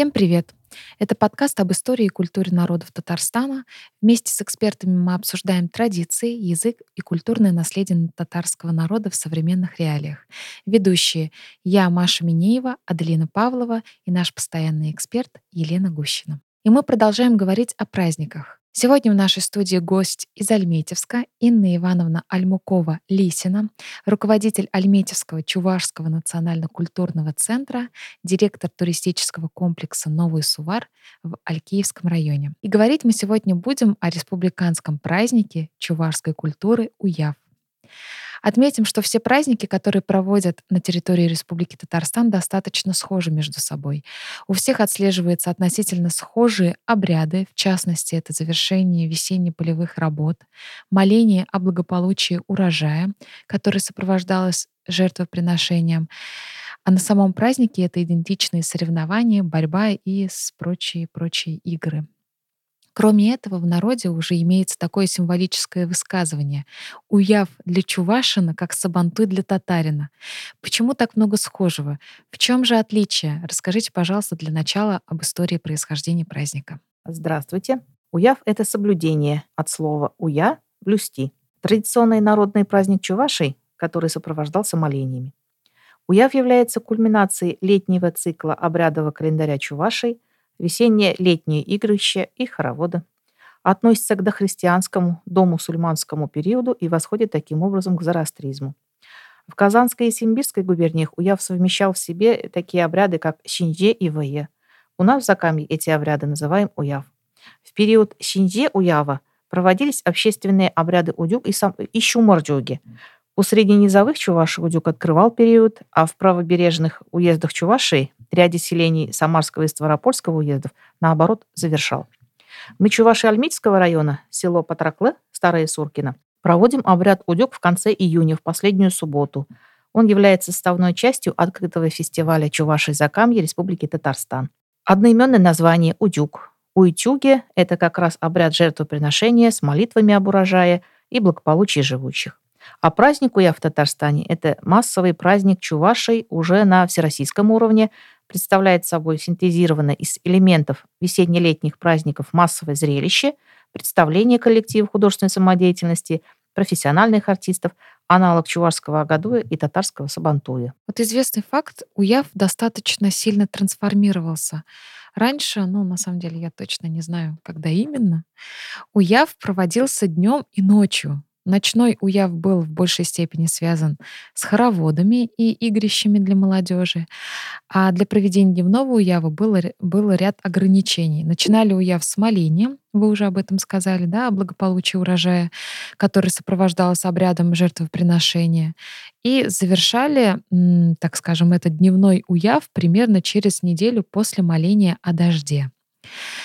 Всем привет! Это подкаст об истории и культуре народов Татарстана. Вместе с экспертами мы обсуждаем традиции, язык и культурное наследие татарского народа в современных реалиях. Ведущие я, Маша Минеева, Аделина Павлова и наш постоянный эксперт Елена Гущина. И мы продолжаем говорить о праздниках. Сегодня в нашей студии гость из Альметьевска Инна Ивановна Альмукова-Лисина, руководитель Альметьевского Чувашского национально-культурного центра, директор туристического комплекса «Новый Сувар» в Алькиевском районе. И говорить мы сегодня будем о республиканском празднике чувашской культуры Уяв. Отметим, что все праздники, которые проводят на территории Республики Татарстан, достаточно схожи между собой. У всех отслеживаются относительно схожие обряды, в частности, это завершение весенне-полевых работ, моление о благополучии урожая, которое сопровождалось жертвоприношением, а на самом празднике это идентичные соревнования, борьба и прочие-прочие игры. Кроме этого, в народе уже имеется такое символическое высказывание «Уяв для чувашина, как сабантуй для татарина». Почему так много схожего? В чем же отличие? Расскажите, пожалуйста, для начала об истории происхождения праздника. Здравствуйте. Уяв — это соблюдение от слова «уя» — «блюсти». Традиционный народный праздник чувашей, который сопровождался молениями. Уяв является кульминацией летнего цикла обрядового календаря чувашей — весеннее-летнее игрыще и хороводы. Относится к дохристианскому, домусульманскому периоду и восходит таким образом к зороастризму. В Казанской и Симбирской губерниях Уяв совмещал в себе такие обряды, как Шинже и Вае. У нас в Закамье эти обряды называем Уяв. В период Шинже Уява проводились общественные обряды Удюк и, сам, и Шумордюги. У средненизовых Чуваши Удюк открывал период, а в правобережных уездах Чувашии ряде селений Самарского и Ставропольского уездов, наоборот, завершал. Мы Чуваши Альмитского района, село Патраклы, Старое Суркино, проводим обряд Удюк в конце июня, в последнюю субботу. Он является составной частью открытого фестиваля Чуваши Закамья Республики Татарстан. Одноименное название Удюк. Уйтюги – это как раз обряд жертвоприношения с молитвами об урожае и благополучии живущих. А праздник Уя в Татарстане – это массовый праздник чувашей уже на всероссийском уровне, представляет собой синтезированное из элементов весенне-летних праздников массовое зрелище, представление коллектива художественной самодеятельности, профессиональных артистов, аналог чувашского агадуя и татарского сабантуя. Вот известный факт, Уяв достаточно сильно трансформировался. Раньше, ну, на самом деле, я точно не знаю, когда именно, Уяв проводился днем и ночью. Ночной уяв был в большей степени связан с хороводами и игрищами для молодежи, а для проведения дневного уява было, был ряд ограничений. Начинали уяв с моления, вы уже об этом сказали, да, о благополучии урожая, который сопровождался обрядом жертвоприношения, и завершали, так скажем, этот дневной уяв примерно через неделю после моления о дожде.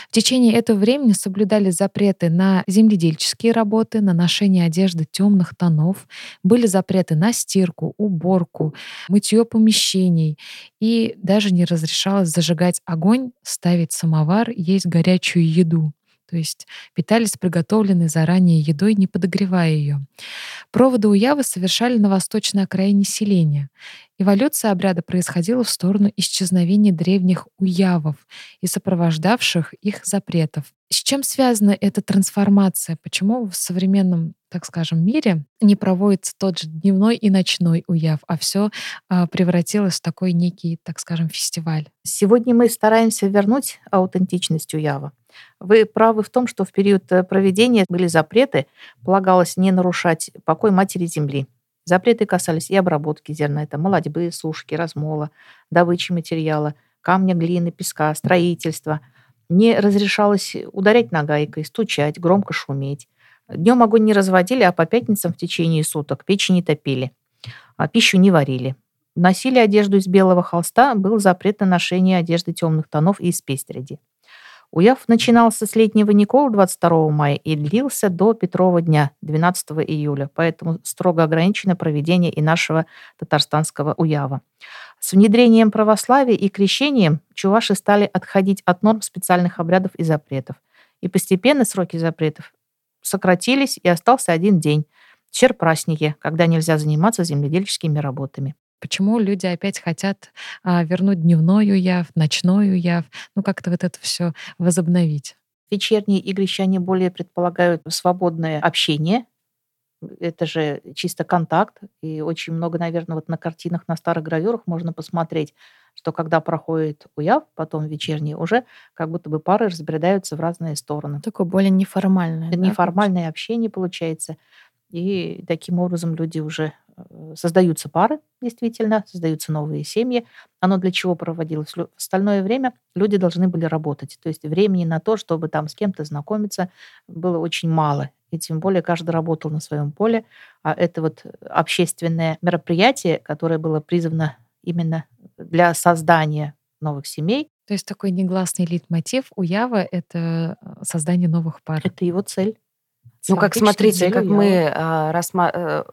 В течение этого времени соблюдали запреты на земледельческие работы, на ношение одежды темных тонов, были запреты на стирку, уборку, мытье помещений, и даже не разрешалось зажигать огонь, ставить самовар, есть горячую еду. То есть питались приготовленной заранее едой, не подогревая ее. Проводы уявы совершали на восточной окраине селения. Эволюция обряда происходила в сторону исчезновения древних уявов и сопровождавших их запретов. С чем связана эта трансформация? Почему в современном, так скажем, мире не проводится тот же дневной и ночной уяв, а все а, превратилось в такой некий, так скажем, фестиваль? Сегодня мы стараемся вернуть аутентичность уява. Вы правы в том, что в период э, проведения были запреты, полагалось не нарушать покой матери земли. Запреты касались и обработки зерна, это молодьбы, сушки, размола, добычи материала, камня, глины, песка, строительства. Не разрешалось ударять нагайкой, стучать, громко шуметь. Днем огонь не разводили, а по пятницам в течение суток печи не топили, а пищу не варили. Носили одежду из белого холста, был запрет на ношение одежды темных тонов и из пестряди. Уяв начинался с летнего Никола 22 мая и длился до Петрова дня 12 июля, поэтому строго ограничено проведение и нашего татарстанского уява. С внедрением православия и крещением чуваши стали отходить от норм специальных обрядов и запретов. И постепенно сроки запретов сократились, и остался один день – черпраздники, когда нельзя заниматься земледельческими работами. Почему люди опять хотят а, вернуть дневной уяв, ночной уяв, ну как-то вот это все возобновить? Вечерние игрища, они более предполагают свободное общение, это же чисто контакт, и очень много, наверное, вот на картинах, на старых гравюрах можно посмотреть, что когда проходит уяв, потом вечерний, уже как будто бы пары разбредаются в разные стороны. Такое более неформальное. Это да, неформальное общение получается. И таким образом люди уже создаются пары, действительно, создаются новые семьи. Оно для чего проводилось? В остальное время люди должны были работать. То есть времени на то, чтобы там с кем-то знакомиться, было очень мало. И тем более каждый работал на своем поле. А это вот общественное мероприятие, которое было призвано именно для создания новых семей. То есть такой негласный лид-мотив у Ява — это э, создание новых пар. Это его цель. Ну, как смотрите, как мы а, рассма- э,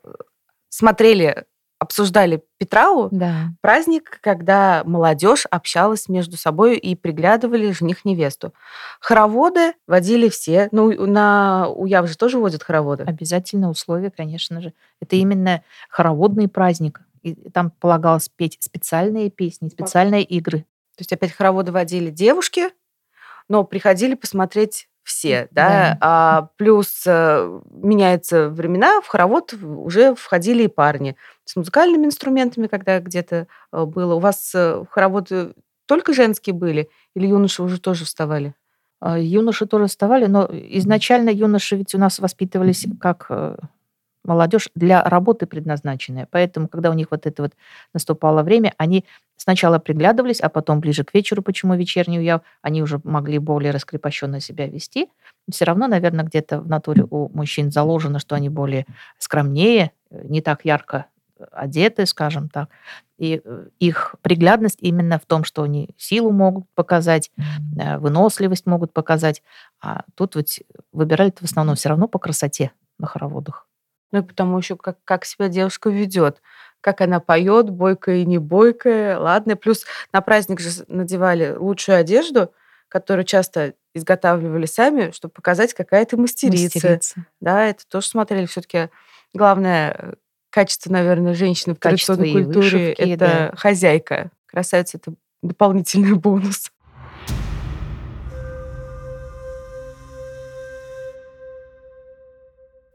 смотрели, обсуждали Петрау, Да. праздник, когда молодежь общалась между собой и приглядывали жених-невесту. Хороводы водили все. Ну, на Уяв же тоже водят хороводы. Обязательное условие, конечно же. Это именно хороводный праздник. И там полагалось петь специальные песни, специальные игры. То есть опять хороводы водили девушки, но приходили посмотреть все, да, Да. А, плюс э, меняются времена, в хоровод уже входили и парни с музыкальными инструментами, когда где-то э, было. У вас э, хороводы только женские были или юноши уже тоже вставали? А, Юноши тоже вставали, но изначально юноши ведь у нас воспитывались как молодежь для работы предназначенная. Поэтому, когда у них вот это вот наступало время, они сначала приглядывались, а потом ближе к вечеру, почему вечерний уяв, они уже могли более раскрепощенно себя вести. Все равно, наверное, где-то в натуре у мужчин заложено, что они более скромнее, не так ярко одеты, скажем так. И э, их приглядность именно в том, что они силу могут показать, э, выносливость могут показать. А тут вот выбирали в основном все равно по красоте на хороводах. Ну и потому еще как, как себя девушка ведет, как она поет, бойкая и не бойкая, ладно. Плюс на праздник же надевали лучшую одежду, которую часто изготавливали сами, чтобы показать, какая ты мастерица. Мастерица. Да, это тоже смотрели. Все-таки главное э, качество, наверное, женщины в Качество традиционной культуре вышивки, это да. хозяйка. Красавица это дополнительный бонус.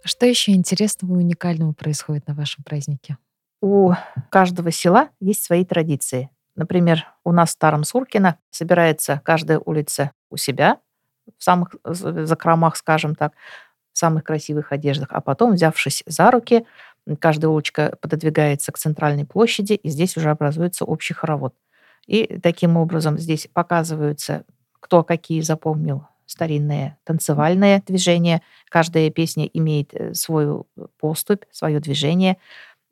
Что еще интересного и уникального происходит на вашем празднике? У каждого села есть свои традиции. Например, у нас в Старом Суркино собирается каждая улица у себя, в самых закромах, скажем так, в самых красивых одеждах, а потом, взявшись за руки, каждая улочка пододвигается к центральной площади, и здесь уже образуется общий хоровод. И таким образом здесь показываются, кто какие запомнил старинные танцевальные движения. Каждая песня имеет э, свою поступь, свое движение.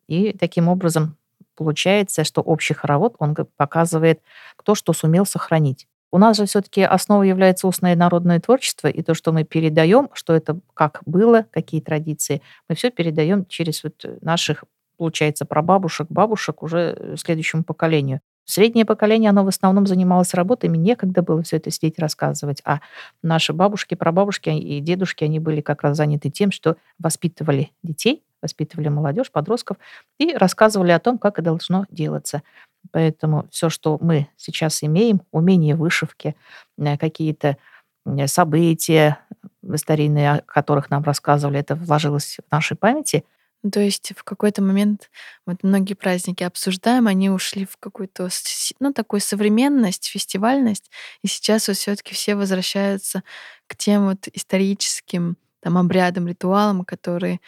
И таким образом получается, что общий хоровод, он показывает, кто что сумел сохранить. У нас же все-таки основой является устное народное творчество, и то, что мы передаем, что это как было, какие традиции, мы все передаем через вот наших, получается, прабабушек, бабушек уже э, следующему поколению. Среднее поколение, оно в основном занималось работой, им некогда было все это сидеть рассказывать, а наши бабушки, прабабушки и дедушки, они были как раз заняты тем, что воспитывали детей, воспитывали молодежь, подростков и рассказывали о том, как это должно делаться. Поэтому все, что мы сейчас имеем, умение вышивки, э, какие-то события э, старинные, о которых нам рассказывали, это вложилось в нашей памяти. То есть в какой-то момент вот многие праздники обсуждаем, они ушли в какую-то ну такую современность, фестивальность, и сейчас вот все-таки все возвращаются к тем вот историческим там обрядам, ритуалам, которые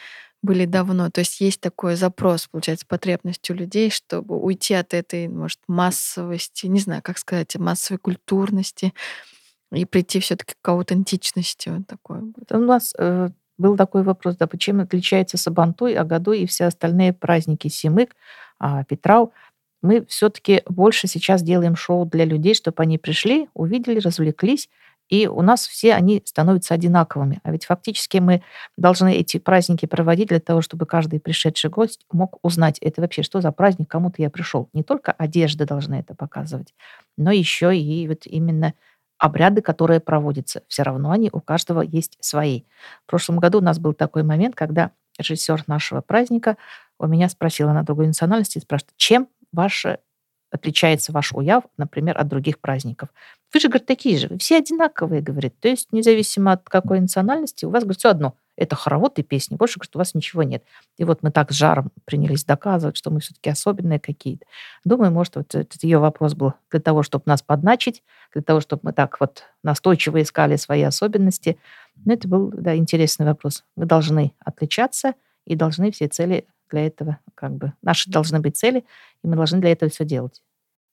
были давно. То есть есть такой запрос, получается, потребность у людей, чтобы уйти от этой, может, массовости, не знаю, как сказать, массовой культурности и прийти все-таки к аутентичности вот такой. у нас э, был такой вопрос, да, почему отличается Сабантуй, Агадуй и все остальные праздники Симык, а, Петрау. Мы все-таки больше сейчас делаем шоу для людей, чтобы они пришли, увидели, развлеклись, и у нас все они становятся одинаковыми. А ведь фактически мы должны эти праздники проводить для того, чтобы каждый пришедший гость мог узнать, это вообще что за праздник, кому-то я пришел. Не только одежда должна это показывать, но еще и вот именно обряды, которые проводятся. Все равно они у каждого есть свои. В прошлом году у нас был такой момент, когда режиссер нашего праздника у меня спросила на другой национальности, спрашивает, чем ваше отличается ваш уяв, например, от других праздников. Вы же, говорит, такие же, все одинаковые, говорит. То есть независимо от какой национальности, у вас, говорит, все одно. Это хоровод и песни. Больше, говорит, у вас ничего нет. И вот мы так с жаром принялись доказывать, что мы все-таки особенные какие-то. Думаю, может, вот этот ее вопрос был для того, чтобы нас подначить, для того, чтобы мы так вот настойчиво искали свои особенности. Но это был, да, интересный вопрос. Мы должны отличаться и должны все цели для этого, как бы, наши должны быть цели, и мы должны для этого все делать.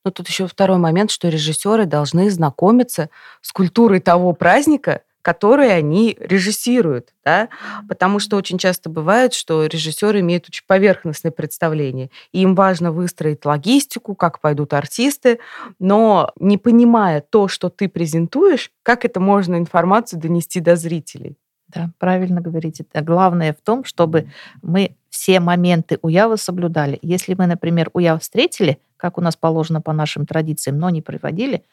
Но тут еще второй момент, что режиссеры должны знакомиться с культурой того праздника, который они режиссируют, да, потому что очень часто бывает, что режиссеры имеют очень поверхностное представление, и им важно выстроить логистику, как пойдут артисты, но не понимая то, что ты презентуешь, как это можно информацию донести до зрителей. Да, правильно говорите. Главное в том, чтобы мы все моменты уява соблюдали. Если мы, например, уяв встретили, как у нас положено по нашим традициям, но не проводили,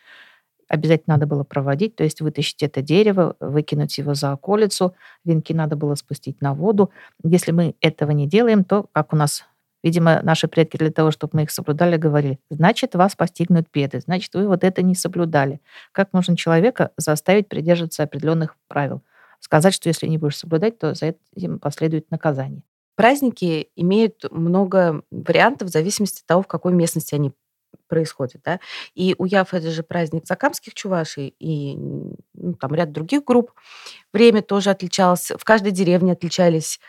обязательно надо было проводить, то есть вытащить это дерево, выкинуть его за околицу, венки надо было спустить на воду. Если мы этого не делаем, то, как у нас Видимо, наши предки для того, чтобы мы их соблюдали, говорили, значит, вас постигнут беды, значит, вы вот это не соблюдали. Как можно человека заставить придерживаться определенных правил? Сказать, что если не будешь соблюдать, то за этим последует наказание. Праздники имеют много вариантов в зависимости от того, в какой местности они происходят. Да? И у Яв это же праздник закамских чувашей и ну, там ряд других групп. Время тоже отличалось. В каждой деревне отличались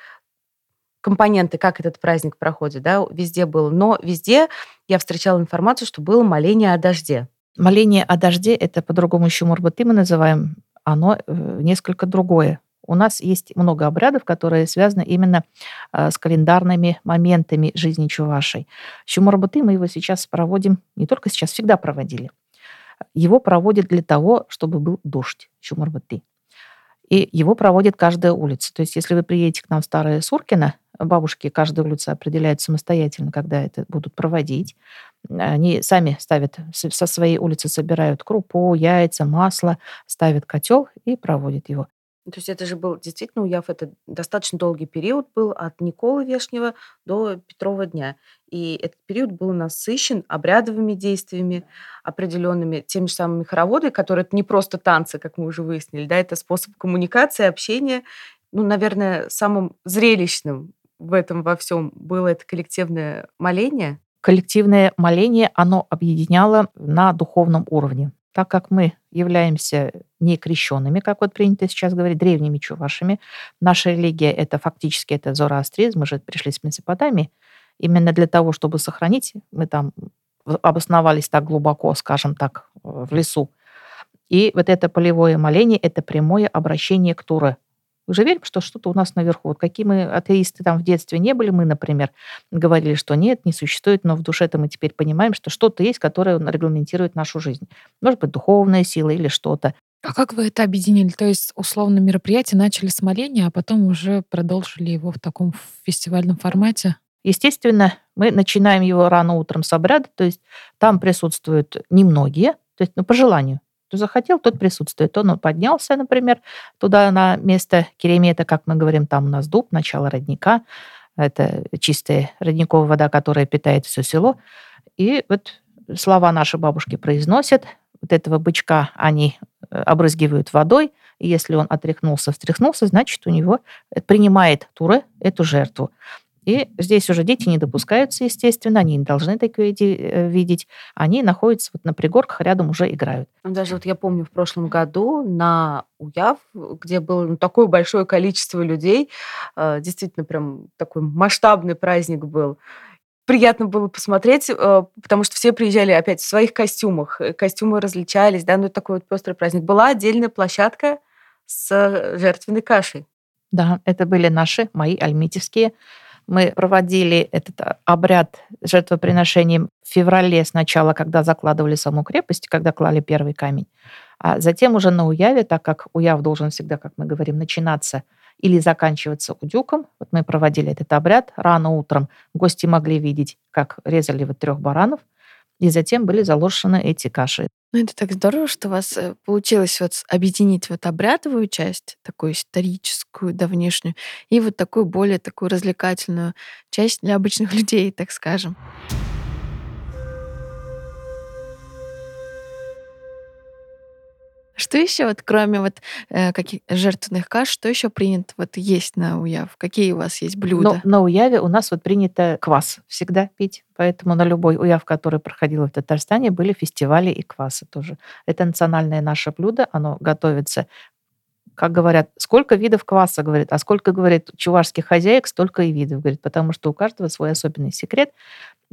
компоненты, как этот праздник проходит, да, везде было. Но везде я встречала информацию, что было моление о дожде. Моление о дожде, это по-другому еще Мурбаты мы называем, оно э, несколько другое. У нас есть много обрядов, которые связаны именно э, с календарными моментами жизни Чувашей. Щумурбаты мы его сейчас проводим, не только сейчас, всегда проводили. Его проводят для того, чтобы был дождь Щумурбаты. И его проводит каждая улица. То есть если вы приедете к нам в Старое Суркино, бабушки каждая улица определяют самостоятельно, когда это будут проводить. Они сами ставят, со своей улицы собирают крупу, яйца, масло, ставят котел и проводят его. То есть это же был действительно уяв, это достаточно долгий период был от Николы Вешнего до Петрова дня. И этот период был насыщен обрядовыми действиями определенными, теми же самыми хороводы, которые это не просто танцы, как мы уже выяснили, да, это способ коммуникации, общения. Ну, наверное, самым зрелищным в этом во всем было это коллективное моление. Коллективное моление, оно объединяло на духовном уровне так как мы являемся не крещенными, как вот принято сейчас говорить, древними чувашами, наша религия — это фактически это зороастризм, мы же пришли с Месопотамии, именно для того, чтобы сохранить, мы там обосновались так глубоко, скажем так, в лесу. И вот это полевое моление — это прямое обращение к Туре, уже верим, что что-то у нас наверху. Вот какие мы атеисты там в детстве не были, мы, например, говорили, что нет, не существует, но в душе-то мы теперь понимаем, что что-то есть, которое регламентирует нашу жизнь. Может быть, духовная сила или что-то. А как вы это объединили? То есть, условно, мероприятие начали с моления, а потом уже продолжили его в таком фестивальном формате? Естественно, мы начинаем его рано утром с обряда, то есть там присутствуют немногие, то есть ну, по желанию. Кто захотел, тот присутствует. Он поднялся, например, туда на место Керемета, как мы говорим, там у нас дуб, начало родника. Это чистая родниковая вода, которая питает все село. И вот слова наши бабушки произносят. Вот этого бычка они э, обрызгивают водой. И если он отряхнулся, встряхнулся, значит, у него принимает Туре эту жертву. И здесь уже дети не допускаются, естественно, они не должны такое э, видеть. Они находятся вот на пригорках, рядом уже играют. Ну, даже вот я помню в прошлом году на Уяв, где было ну, такое большое количество людей, э, действительно прям такой масштабный праздник был приятно было посмотреть, э, потому что все приезжали опять в своих костюмах, костюмы различались, да, ну такой вот пестрый праздник. Была отдельная площадка с жертвенной кашей. Да, это были наши, мои альмитевские мы проводили этот а, обряд жертвоприношением в феврале сначала, когда закладывали саму крепость, когда клали первый камень. А затем уже на Уяве, так как Уяв должен всегда, как мы говорим, начинаться или заканчиваться удюком. Вот мы проводили этот обряд рано утром. Гости могли видеть, как резали вот трех баранов, и затем были заложены эти каши. Ну, это так здорово, что у вас э, получилось вот объединить вот обрядовую часть, такую историческую, давнешнюю, и вот такую более такую развлекательную часть для обычных людей, так скажем. Что еще вот кроме вот э, каких жертвенных каш, что еще принято вот есть на уяв? Какие у вас есть Но блюда? на уяве у нас вот принято квас всегда пить, поэтому на любой уяв, который проходил в Татарстане, были фестивали и квасы тоже. Это национальное наше блюдо, оно готовится как говорят, сколько видов кваса, говорит, а сколько, говорит, чувашских хозяек, столько и видов, говорит, потому что у каждого свой особенный секрет.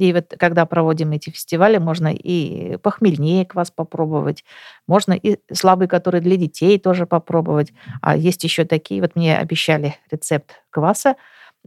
И вот когда проводим эти фестивали, можно и похмельнее квас попробовать, можно и слабый, который для детей тоже попробовать. А есть еще такие, вот мне обещали рецепт кваса,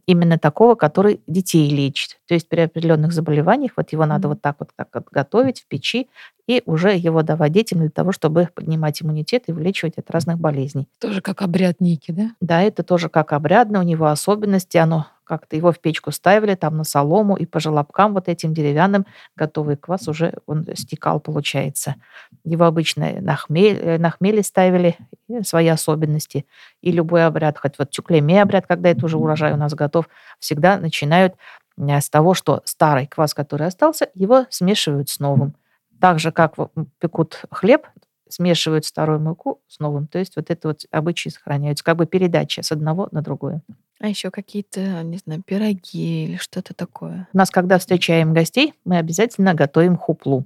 именно такого, который детей лечит. То есть при определенных заболеваниях вот его надо вот так вот так вот готовить в печи и уже его давать детям для того, чтобы поднимать иммунитет и вылечивать от разных болезней. Тоже как обряд некий, да? Да, это тоже как обрядно, у него особенности, оно как-то его в печку ставили, там на солому, и по желобкам вот этим деревянным готовый квас уже он стекал, получается. Его обычно на, хмель, э, на хмеле ставили, и свои особенности. И любой обряд, хоть вот тюклеме обряд, когда это уже урожай у нас готов, всегда начинают э, с того, что старый квас, который остался, его смешивают с новым. Так же, как пекут хлеб, смешивают старую муку с новым. То есть вот это вот обычаи сохраняются, как бы передача с одного на другое. А еще какие-то, не знаю, пироги или что-то такое. У нас, когда встречаем гостей, мы обязательно готовим хуплу.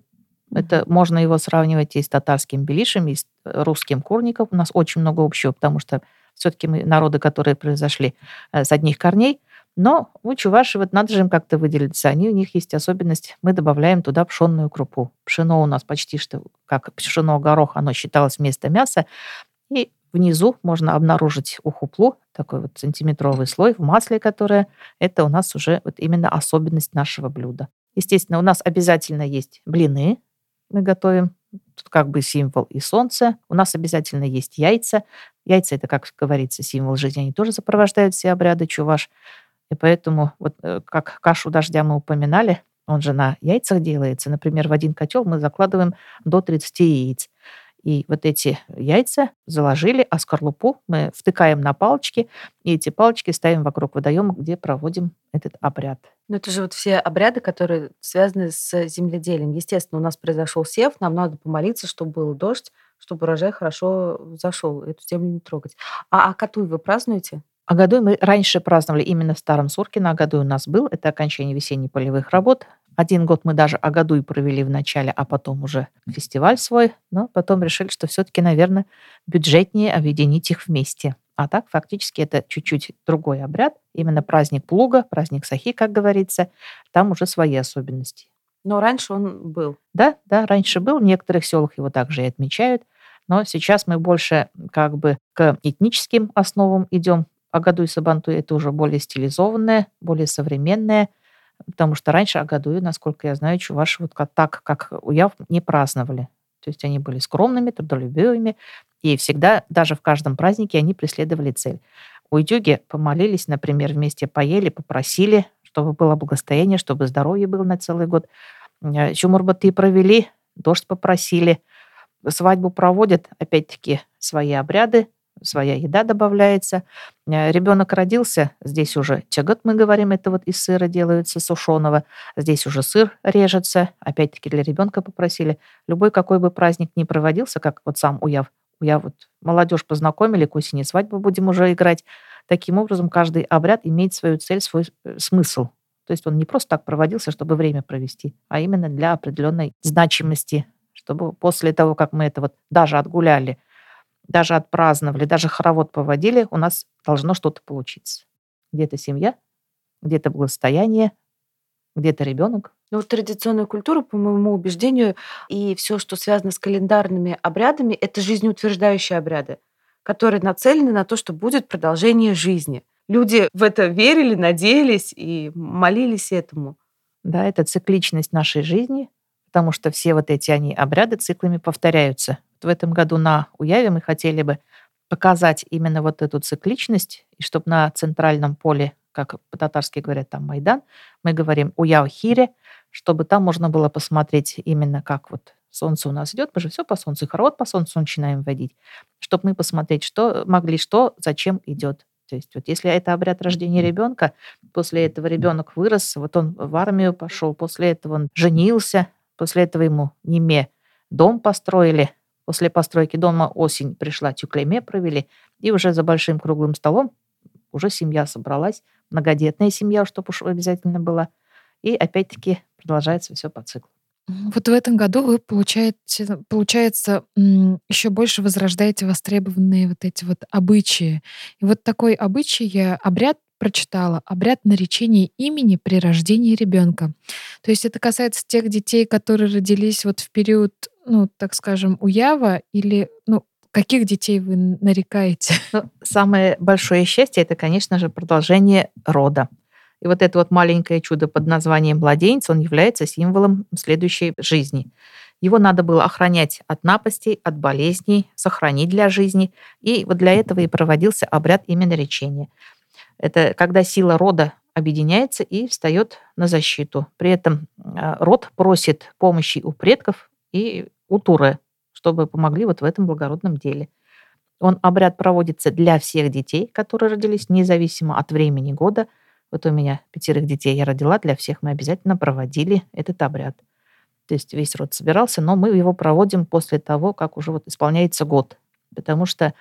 Это можно его сравнивать и с татарским белишем, и с э, русским курником. У нас очень много общего, потому что все-таки мы народы, которые произошли э, с одних корней. Но у чуваши вот надо же им как-то выделиться. Они, у них есть особенность. Мы добавляем туда пшенную крупу. Пшено у нас почти что как пшено горох, оно считалось вместо мяса. И внизу можно обнаружить ухуплу, такой вот сантиметровый слой в масле, которое это у нас уже вот именно особенность нашего блюда. Естественно, у нас обязательно есть блины, мы готовим. Тут как бы символ и солнце. У нас обязательно есть яйца. Яйца это, как говорится, символ жизни. Они тоже сопровождают все обряды чуваш. И поэтому, вот э, как кашу дождя мы упоминали, он же на яйцах делается. Например, в один котел мы закладываем до 30 яиц. И вот эти яйца заложили, а скорлупу мы втыкаем на палочки, и эти палочки ставим вокруг водоема, где проводим этот обряд. Ну, это же вот все обряды, которые связаны с земледелием. Естественно, у нас произошел сев, нам надо помолиться, чтобы был дождь, чтобы урожай хорошо зашел, эту землю не трогать. А Акатуй вы празднуете? А году мы раньше праздновали именно в Старом Суркино. А году у нас был. Это окончание весенних полевых работ. Один год мы даже Агадуй провели в начале, а потом уже фестиваль свой. Но потом решили, что все-таки, наверное, бюджетнее объединить их вместе. А так фактически это чуть-чуть другой обряд. Именно праздник плуга, праздник сахи, как говорится. Там уже свои особенности. Но раньше он был. Да, да, раньше был. В некоторых селах его также и отмечают. Но сейчас мы больше как бы к этническим основам идем. Агаду и Сабантуй это уже более стилизованное, более современное. Потому что раньше Агадуи, насколько я знаю, чуваши вот так, как уяв, не праздновали. То есть они были скромными, трудолюбивыми, и всегда, даже в каждом празднике, они преследовали цель. У Идюги помолились, например, вместе поели, попросили, чтобы было благостояние, чтобы здоровье было на целый год. Э, Чумурбаты провели, дождь попросили. Свадьбу проводят, опять-таки, свои обряды, своя еда добавляется. Э, Ребенок родился, здесь уже чагот, мы говорим, это вот из сыра делается сушеного. Здесь уже сыр режется, опять-таки для ребенка попросили. Любой какой бы праздник ни проводился, как вот сам уяв, я вот молодежь познакомили, к осени свадьбу будем уже играть. Таким образом, каждый обряд имеет свою цель, свой э, смысл. То есть он не просто так проводился, чтобы время провести, а именно для определенной значимости, чтобы после того, как мы это вот даже отгуляли, даже отпраздновали, даже хоровод поводили, у нас должно что-то получиться. Где-то семья, где-то благосостояние, где-то ребенок. Ну, вот традиционная культура, по моему убеждению, и все, что связано с календарными обрядами, это жизнеутверждающие обряды, которые нацелены на то, что будет продолжение жизни. Люди в это верили, надеялись и молились этому. Да, это цикличность нашей жизни, потому что все вот эти они обряды циклами повторяются. Вот в этом году на Уяве мы хотели бы показать именно вот эту цикличность, и чтобы на центральном поле, как по-татарски говорят, там Майдан, мы говорим Уяв-Хире, чтобы там можно было посмотреть именно как вот солнце у нас идет, мы же все по солнцу, хоровод по солнцу начинаем вводить, чтобы мы посмотреть, что могли, что, зачем идет. То есть вот если это обряд рождения ребенка, после этого ребенок вырос, вот он в армию пошел, после этого он женился, после этого ему неме дом построили, После постройки дома осень пришла, тюклеме провели, и уже за большим круглым столом уже семья собралась, многодетная семья, чтобы уж обязательно была. И опять-таки продолжается все по циклу. Вот в этом году вы получаете, получается, еще больше возрождаете востребованные вот эти вот обычаи. И вот такой обычай, обряд прочитала, обряд наречения имени при рождении ребенка. То есть это касается тех детей, которые родились вот в период, ну, так скажем, уява или, ну, каких детей вы нарекаете? Ну, самое большое счастье это, конечно же, продолжение рода. И вот это вот маленькое чудо под названием младенец, он является символом следующей жизни. Его надо было охранять от напастей, от болезней, сохранить для жизни. И вот для этого и проводился обряд именно речения. Это когда сила рода объединяется и встает на защиту. При этом а, род просит помощи у предков и у Туры, чтобы помогли вот в этом благородном деле. Он обряд проводится для всех детей, которые родились, независимо от времени года – вот у меня пятерых детей я родила, для всех мы обязательно проводили этот обряд. То есть весь род собирался, но мы его проводим после того, как уже вот исполняется год. Потому что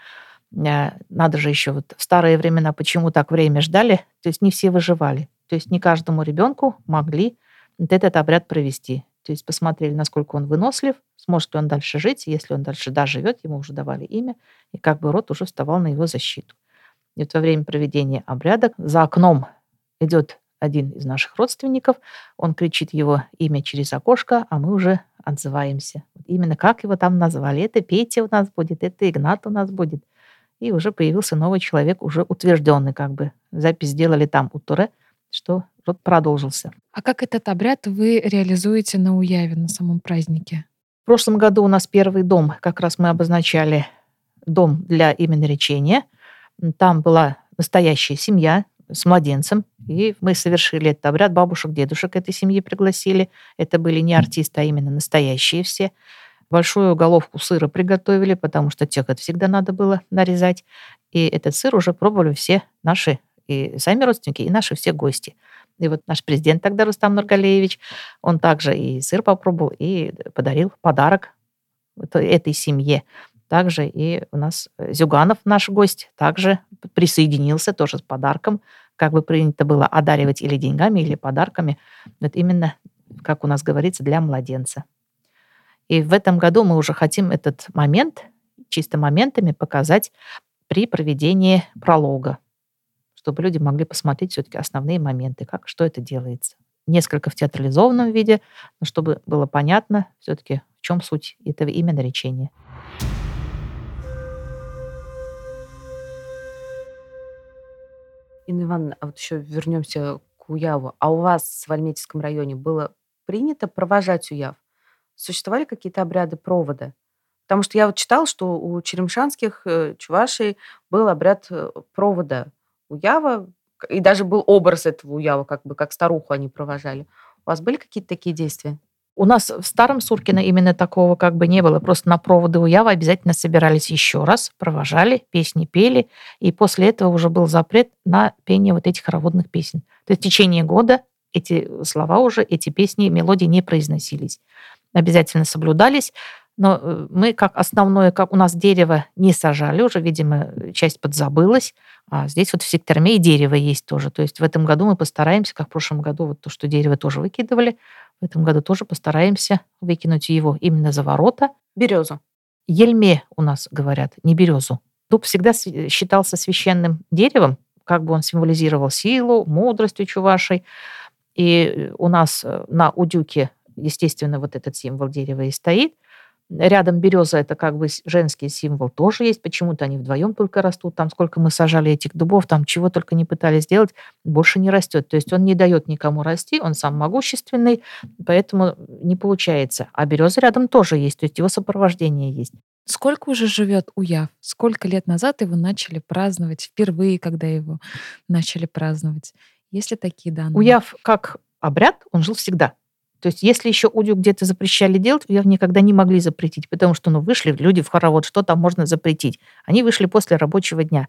надо же еще вот в старые времена почему так время ждали, то есть не все выживали. То есть не каждому ребенку могли вот этот обряд провести. То есть посмотрели, насколько он вынослив, сможет ли он дальше жить. Если он дальше доживет, ему уже давали имя, и как бы род уже вставал на его защиту. И вот во время проведения обряда за окном идет один из наших родственников, он кричит его имя через окошко, а мы уже отзываемся. Именно как его там назвали. Это Петя у нас будет, это Игнат у нас будет. И уже появился новый человек, уже утвержденный как бы. Запись сделали там у Туре, что род продолжился. А как этот обряд вы реализуете на Уяве, на самом празднике? В прошлом году у нас первый дом, как раз мы обозначали дом для именно речения. Там была настоящая семья, с младенцем. И мы совершили этот обряд. Бабушек, дедушек этой семьи пригласили. Это были не артисты, а именно настоящие все. Большую головку сыра приготовили, потому что текот всегда надо было нарезать. И этот сыр уже пробовали все наши и сами родственники, и наши все гости. И вот наш президент тогда, Рустам Нургалеевич, он также и сыр попробовал, и подарил подарок этой семье. Также и у нас Зюганов, наш гость, также присоединился тоже с подарком. Как бы принято было одаривать или деньгами, или подарками. Это именно, как у нас говорится, для младенца. И в этом году мы уже хотим этот момент чисто моментами показать при проведении пролога, чтобы люди могли посмотреть все-таки основные моменты, как, что это делается. Несколько в театрализованном виде, но чтобы было понятно все-таки, в чем суть этого именно речения. Инна Ивановна, а вот еще вернемся к Уяву. А у вас в Альметьевском районе было принято провожать Уяв? Существовали какие-то обряды провода? Потому что я вот читал, что у черемшанских э, чувашей был обряд э, провода Уява, и даже был образ этого Уява, как бы как старуху они провожали. У вас были какие-то такие действия? У нас в старом Суркино именно такого как бы не было. Просто на проводы Уява обязательно собирались еще раз, провожали, песни пели. И после этого уже был запрет на пение вот этих хороводных песен. То есть в течение года эти слова уже, эти песни, мелодии не произносились. Обязательно соблюдались. Но э, мы как основное, как у нас дерево не сажали, уже, видимо, часть подзабылась. А здесь вот в секторме и дерево есть тоже. То есть в этом году мы постараемся, как в прошлом году, вот то, что дерево тоже выкидывали, в этом году тоже постараемся выкинуть его именно за ворота. Березу. Ельме у нас говорят, не березу. Дуб всегда считался священным деревом, как бы он символизировал силу, мудрость у чувашей. И у нас э, на удюке, естественно, вот этот символ дерева и стоит – Рядом береза это как бы женский символ тоже есть. Почему-то они вдвоем только растут. Там сколько мы сажали этих дубов, там чего только не пытались сделать, больше не растет. То есть он не дает никому расти, он сам могущественный, поэтому не получается. А береза рядом тоже есть, то есть его сопровождение есть. Сколько уже живет Уяв? Сколько лет назад его начали праздновать? Впервые, когда его начали праздновать? Есть ли такие данные? Уяв как обряд, он жил всегда. То есть если еще удю где-то запрещали делать, ее никогда не могли запретить, потому что ну, вышли люди в хоровод, что там можно запретить. Они вышли после рабочего дня.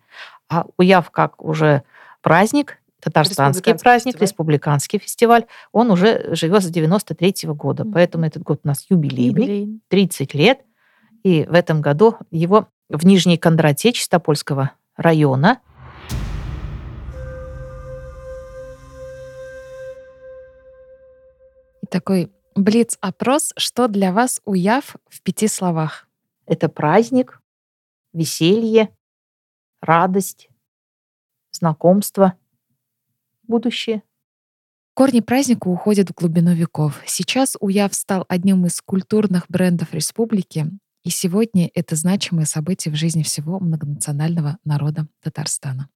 А уяв как уже праздник, татарстанский праздник, фестиваль. республиканский фестиваль, он уже живет с 93 -го года. Mm-hmm. Поэтому этот год у нас юбилейный, юбилейный, 30 лет. И в этом году его в Нижней Кондратье Чистопольского района такой блиц-опрос. Что для вас уяв в пяти словах? это праздник, веселье, радость, знакомство, будущее. Корни праздника уходят в глубину веков. Сейчас Уяв стал одним из культурных брендов республики, и сегодня это значимое событие в жизни всего многонационального народа Татарстана.